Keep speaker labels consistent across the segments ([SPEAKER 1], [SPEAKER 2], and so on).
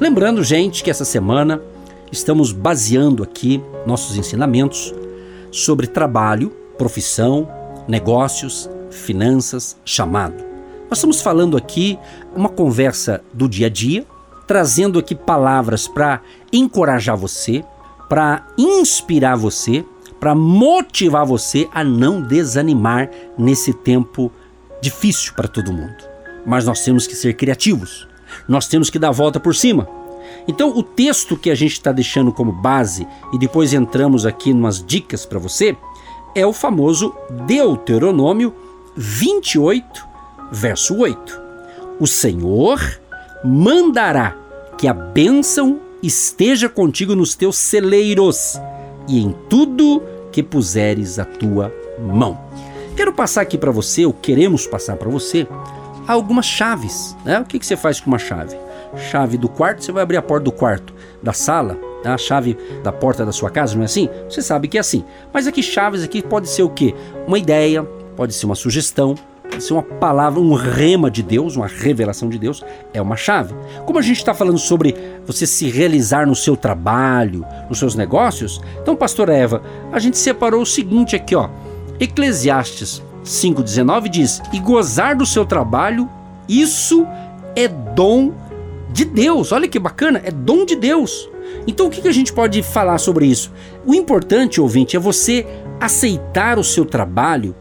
[SPEAKER 1] Lembrando, gente, que essa semana estamos baseando aqui nossos ensinamentos sobre trabalho, profissão, negócios, finanças, chamado. Nós estamos falando aqui uma conversa do dia a dia, trazendo aqui palavras para encorajar você, para inspirar você, para motivar você a não desanimar nesse tempo difícil para todo mundo. Mas nós temos que ser criativos. Nós temos que dar a volta por cima. Então, o texto que a gente está deixando como base e depois entramos aqui umas dicas para você é o famoso Deuteronômio 28, verso 8. O Senhor mandará que a bênção esteja contigo nos teus celeiros e em tudo que puseres a tua mão. Quero passar aqui para você, ou queremos passar para você, algumas chaves. Né? O que, que você faz com uma chave? Chave do quarto, você vai abrir a porta do quarto, da sala, né? a chave da porta da sua casa, não é assim? Você sabe que é assim. Mas aqui chaves aqui pode ser o quê? Uma ideia, pode ser uma sugestão, pode ser uma palavra, um rema de Deus, uma revelação de Deus, é uma chave. Como a gente está falando sobre você se realizar no seu trabalho, nos seus negócios, então, pastor Eva, a gente separou o seguinte aqui, ó. Eclesiastes 5,19 diz: E gozar do seu trabalho, isso é dom de Deus. Olha que bacana, é dom de Deus. Então o que, a gente pode falar sobre isso? O importante, ouvinte, é você aceitar o seu trabalho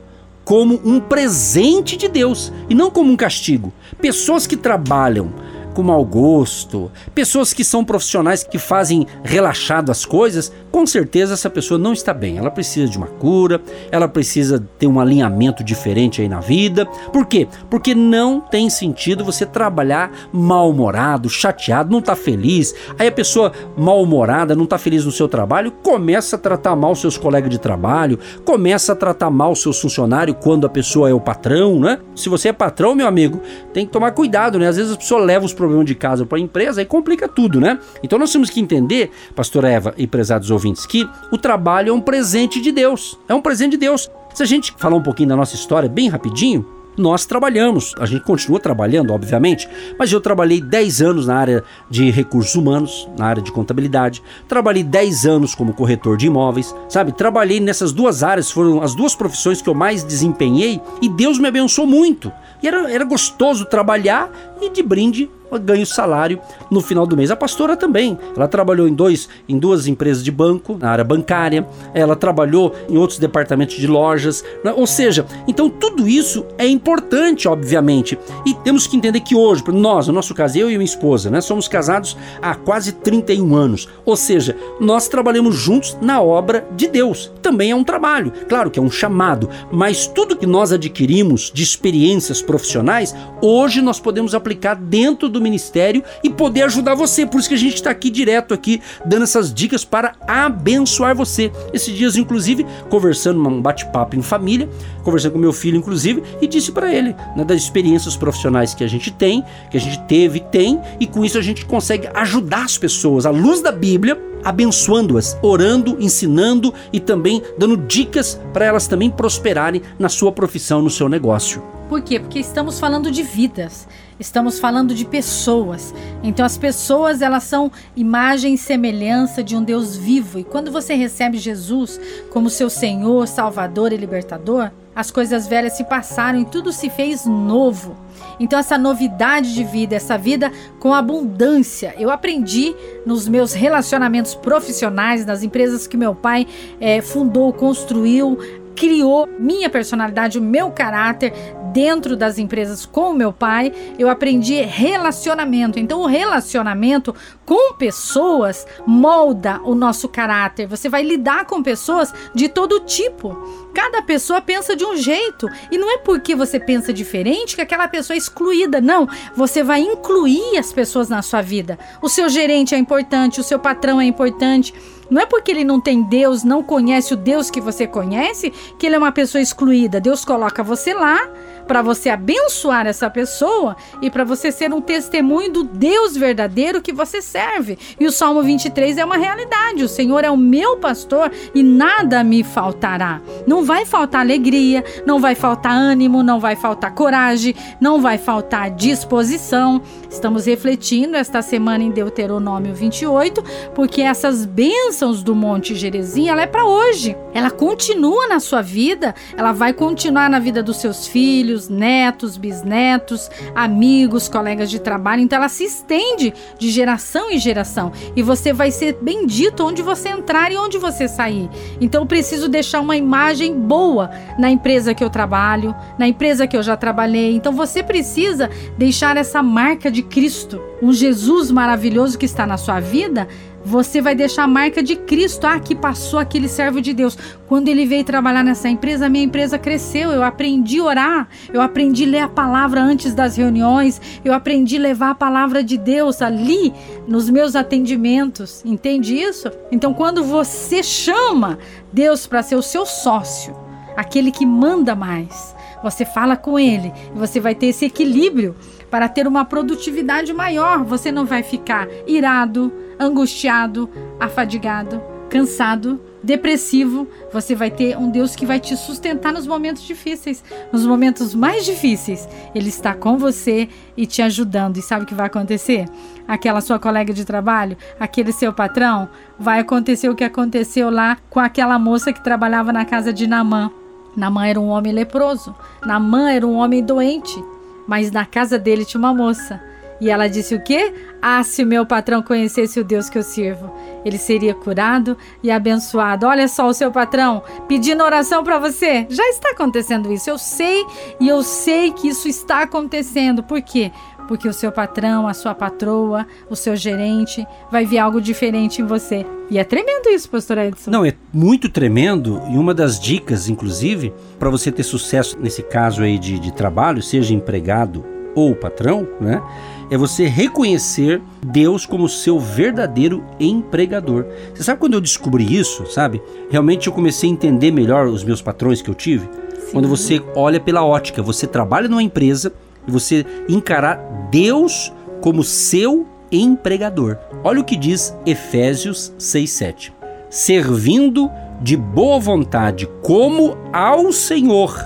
[SPEAKER 1] como um presente de Deus e não como um castigo. Pessoas que trabalham com mau gosto, pessoas que são profissionais que fazem relaxado as coisas, com certeza essa pessoa não está bem. Ela precisa de uma cura, ela precisa ter um alinhamento diferente aí na vida. Por quê? Porque não tem sentido você trabalhar mal-humorado, chateado, não está feliz. Aí a pessoa mal-humorada, não está feliz no seu trabalho, começa a tratar mal seus colegas de trabalho, começa a tratar mal seus funcionários quando a pessoa é o patrão, né? Se você é patrão, meu amigo, tem que tomar cuidado, né? Às vezes a pessoa leva os problemas problema de casa para a empresa, aí complica tudo, né? Então nós temos que entender, pastora Eva e prezados ouvintes, que o trabalho é um presente de Deus. É um presente de Deus. Se a gente falar um pouquinho da nossa história bem rapidinho, nós trabalhamos. A gente continua trabalhando, obviamente, mas eu trabalhei 10 anos na área de recursos humanos, na área de contabilidade. Trabalhei 10 anos como corretor de imóveis, sabe? Trabalhei nessas duas áreas, foram as duas profissões que eu mais desempenhei e Deus me abençoou muito. E era, era gostoso trabalhar e de brinde ganha o salário no final do mês. A pastora também. Ela trabalhou em, dois, em duas empresas de banco, na área bancária, ela trabalhou em outros departamentos de lojas. Né? Ou seja, então tudo isso é importante, obviamente. E temos que entender que hoje, nós, no nosso caso, eu e minha esposa, né, somos casados há quase 31 anos. Ou seja, nós trabalhamos juntos na obra de Deus. Também é um trabalho, claro que é um chamado, mas tudo que nós adquirimos de experiências profissionais, hoje nós podemos aplicar dentro do do ministério e poder ajudar você. Por isso que a gente está aqui direto aqui dando essas dicas para abençoar você. Esses dias, inclusive, conversando um bate-papo em família, conversando com meu filho, inclusive, e disse para ele né, das experiências profissionais que a gente tem, que a gente teve, tem, e com isso a gente consegue ajudar as pessoas à luz da Bíblia abençoando-as, orando, ensinando e também dando dicas para elas também prosperarem na sua profissão, no seu negócio.
[SPEAKER 2] Por quê? Porque estamos falando de vidas, estamos falando de pessoas. Então as pessoas, elas são imagem e semelhança de um Deus vivo. E quando você recebe Jesus como seu Senhor, Salvador e Libertador, as coisas velhas se passaram e tudo se fez novo. Então, essa novidade de vida, essa vida com abundância, eu aprendi nos meus relacionamentos profissionais, nas empresas que meu pai é, fundou, construiu, criou minha personalidade, o meu caráter dentro das empresas com meu pai, eu aprendi relacionamento. Então, o relacionamento com pessoas molda o nosso caráter. Você vai lidar com pessoas de todo tipo. Cada pessoa pensa de um jeito. E não é porque você pensa diferente que aquela pessoa é excluída. Não. Você vai incluir as pessoas na sua vida. O seu gerente é importante, o seu patrão é importante. Não é porque ele não tem Deus, não conhece o Deus que você conhece, que ele é uma pessoa excluída. Deus coloca você lá para você abençoar essa pessoa e para você ser um testemunho do Deus verdadeiro que você serve. E o Salmo 23 é uma realidade. O Senhor é o meu pastor e nada me faltará. Não vai faltar alegria, não vai faltar ânimo, não vai faltar coragem, não vai faltar disposição. Estamos refletindo esta semana em Deuteronômio 28, porque essas bênçãos do Monte Gerezim, ela é para hoje. Ela continua na sua vida, ela vai continuar na vida dos seus filhos, netos, bisnetos, amigos, colegas de trabalho. Então ela se estende de geração em geração. E você vai ser bendito onde você entrar e onde você sair. Então eu preciso deixar uma imagem boa na empresa que eu trabalho, na empresa que eu já trabalhei. Então você precisa deixar essa marca de Cristo, um Jesus maravilhoso que está na sua vida você vai deixar a marca de Cristo. Ah, que passou aquele servo de Deus. Quando ele veio trabalhar nessa empresa, a minha empresa cresceu. Eu aprendi a orar, eu aprendi a ler a palavra antes das reuniões, eu aprendi a levar a palavra de Deus ali nos meus atendimentos. Entende isso? Então, quando você chama Deus para ser o seu sócio, aquele que manda mais, você fala com ele você vai ter esse equilíbrio para ter uma produtividade maior. Você não vai ficar irado, angustiado, afadigado, cansado, depressivo. Você vai ter um Deus que vai te sustentar nos momentos difíceis, nos momentos mais difíceis. Ele está com você e te ajudando. E sabe o que vai acontecer? Aquela sua colega de trabalho, aquele seu patrão, vai acontecer o que aconteceu lá com aquela moça que trabalhava na casa de Namã. Namã era um homem leproso. Namã era um homem doente. Mas na casa dele tinha uma moça. E ela disse o quê? Ah, se o meu patrão conhecesse o Deus que eu sirvo, ele seria curado e abençoado. Olha só o seu patrão pedindo oração para você. Já está acontecendo isso. Eu sei e eu sei que isso está acontecendo. Por quê? Porque o seu patrão, a sua patroa, o seu gerente vai ver algo diferente em você. E é tremendo isso, pastor Edson.
[SPEAKER 1] Não, é muito tremendo. E uma das dicas, inclusive, para você ter sucesso nesse caso aí de, de trabalho, seja empregado ou patrão, né? É você reconhecer Deus como seu verdadeiro empregador. Você sabe quando eu descobri isso, sabe? Realmente eu comecei a entender melhor os meus patrões que eu tive. Sim. Quando você olha pela ótica, você trabalha numa empresa e você encarar Deus como seu empregador. Olha o que diz Efésios 6:7. Servindo de boa vontade como ao Senhor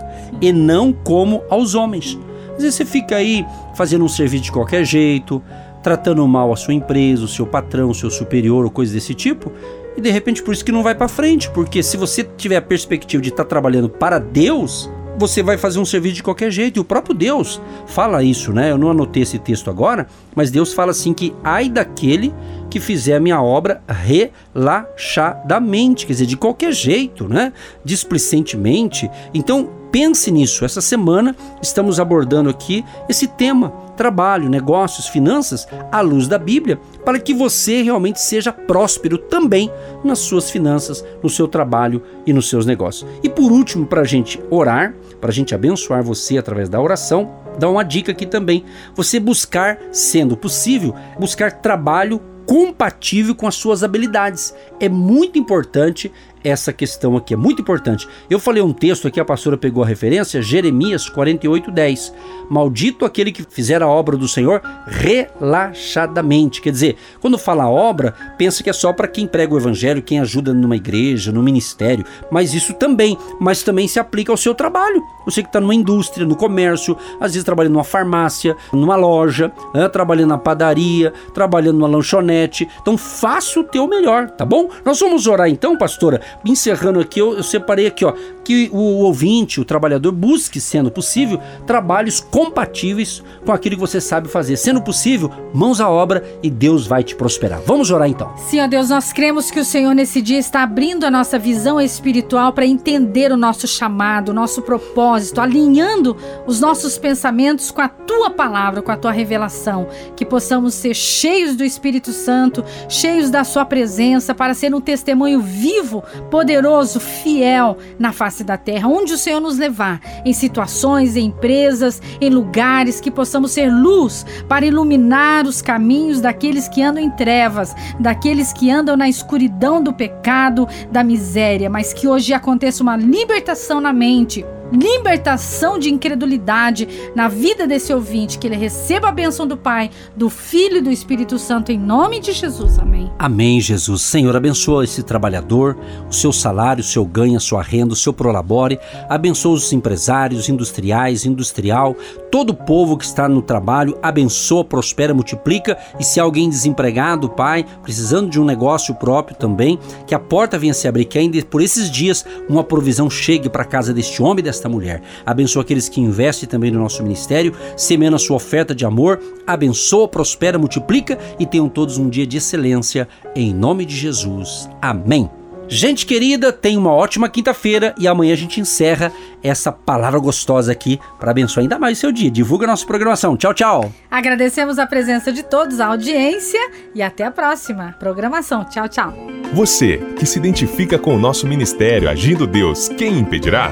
[SPEAKER 1] e não como aos homens. Às vezes você fica aí fazendo um serviço de qualquer jeito, tratando mal a sua empresa, o seu patrão, o seu superior ou coisa desse tipo, e de repente por isso que não vai para frente, porque se você tiver a perspectiva de estar tá trabalhando para Deus, você vai fazer um serviço de qualquer jeito. E o próprio Deus fala isso, né? Eu não anotei esse texto agora, mas Deus fala assim que ai daquele que fizer a minha obra relaxadamente, quer dizer, de qualquer jeito, né? Displicentemente. Então, pense nisso. Essa semana estamos abordando aqui esse tema trabalho, negócios, finanças, à luz da Bíblia, para que você realmente seja próspero também nas suas finanças, no seu trabalho e nos seus negócios. E por último, para a gente orar, para a gente abençoar você através da oração, dá uma dica aqui também. Você buscar, sendo possível, buscar trabalho compatível com as suas habilidades. É muito importante essa questão aqui, é muito importante. Eu falei um texto aqui, a pastora pegou a referência, Jeremias 48:10. Maldito aquele que fizer a obra do Senhor relaxadamente. Quer dizer, quando fala obra, pensa que é só para quem prega o evangelho, quem ajuda numa igreja, no ministério, mas isso também, mas também se aplica ao seu trabalho. Você que está numa indústria, no comércio, às vezes trabalhando numa farmácia, numa loja, né, trabalhando na padaria, trabalhando numa lanchonete. Então faça o teu melhor, tá bom? Nós vamos orar então, pastora, encerrando aqui, eu, eu separei aqui, ó, que o ouvinte, o trabalhador, busque, sendo possível, trabalhos compatíveis com aquilo que você sabe fazer. Sendo possível, mãos à obra e Deus vai te prosperar. Vamos orar então.
[SPEAKER 2] Ó Deus, nós cremos que o Senhor nesse dia está abrindo a nossa visão espiritual para entender o nosso chamado, o nosso propósito, alinhando os nossos pensamentos com a tua palavra, com a tua revelação, que possamos ser cheios do Espírito Santo, cheios da sua presença para ser um testemunho vivo, poderoso, fiel na face da terra, onde o Senhor nos levar, em situações, em empresas, em lugares que possamos ser luz para iluminar os caminhos daqueles que andam em trevas, daqueles que andam na escuridão do pecado, da miséria, mas que hoje aconteça uma libertação na mente libertação de incredulidade na vida desse ouvinte, que ele receba a bênção do Pai, do Filho e do Espírito Santo, em nome de Jesus. Amém.
[SPEAKER 1] Amém, Jesus. Senhor, abençoa esse trabalhador, o seu salário, o seu ganho, a sua renda, o seu prolabore. Abençoa os empresários, industriais, industrial, todo o povo que está no trabalho. Abençoa, prospera, multiplica. E se alguém desempregado, Pai, precisando de um negócio próprio também, que a porta venha se abrir, que ainda por esses dias uma provisão chegue para a casa deste homem, desta mulher. Abençoa aqueles que investem também no nosso ministério, semeando a sua oferta de amor. Abençoa, prospera, multiplica e tenham todos um dia de excelência. Em nome de Jesus. Amém. Gente querida, tenha uma ótima quinta-feira e amanhã a gente encerra essa palavra gostosa aqui para abençoar ainda mais o seu dia. Divulga a nossa programação. Tchau, tchau.
[SPEAKER 2] Agradecemos a presença de todos, a audiência e até a próxima programação. Tchau, tchau.
[SPEAKER 3] Você que se identifica com o nosso ministério Agindo Deus, quem impedirá?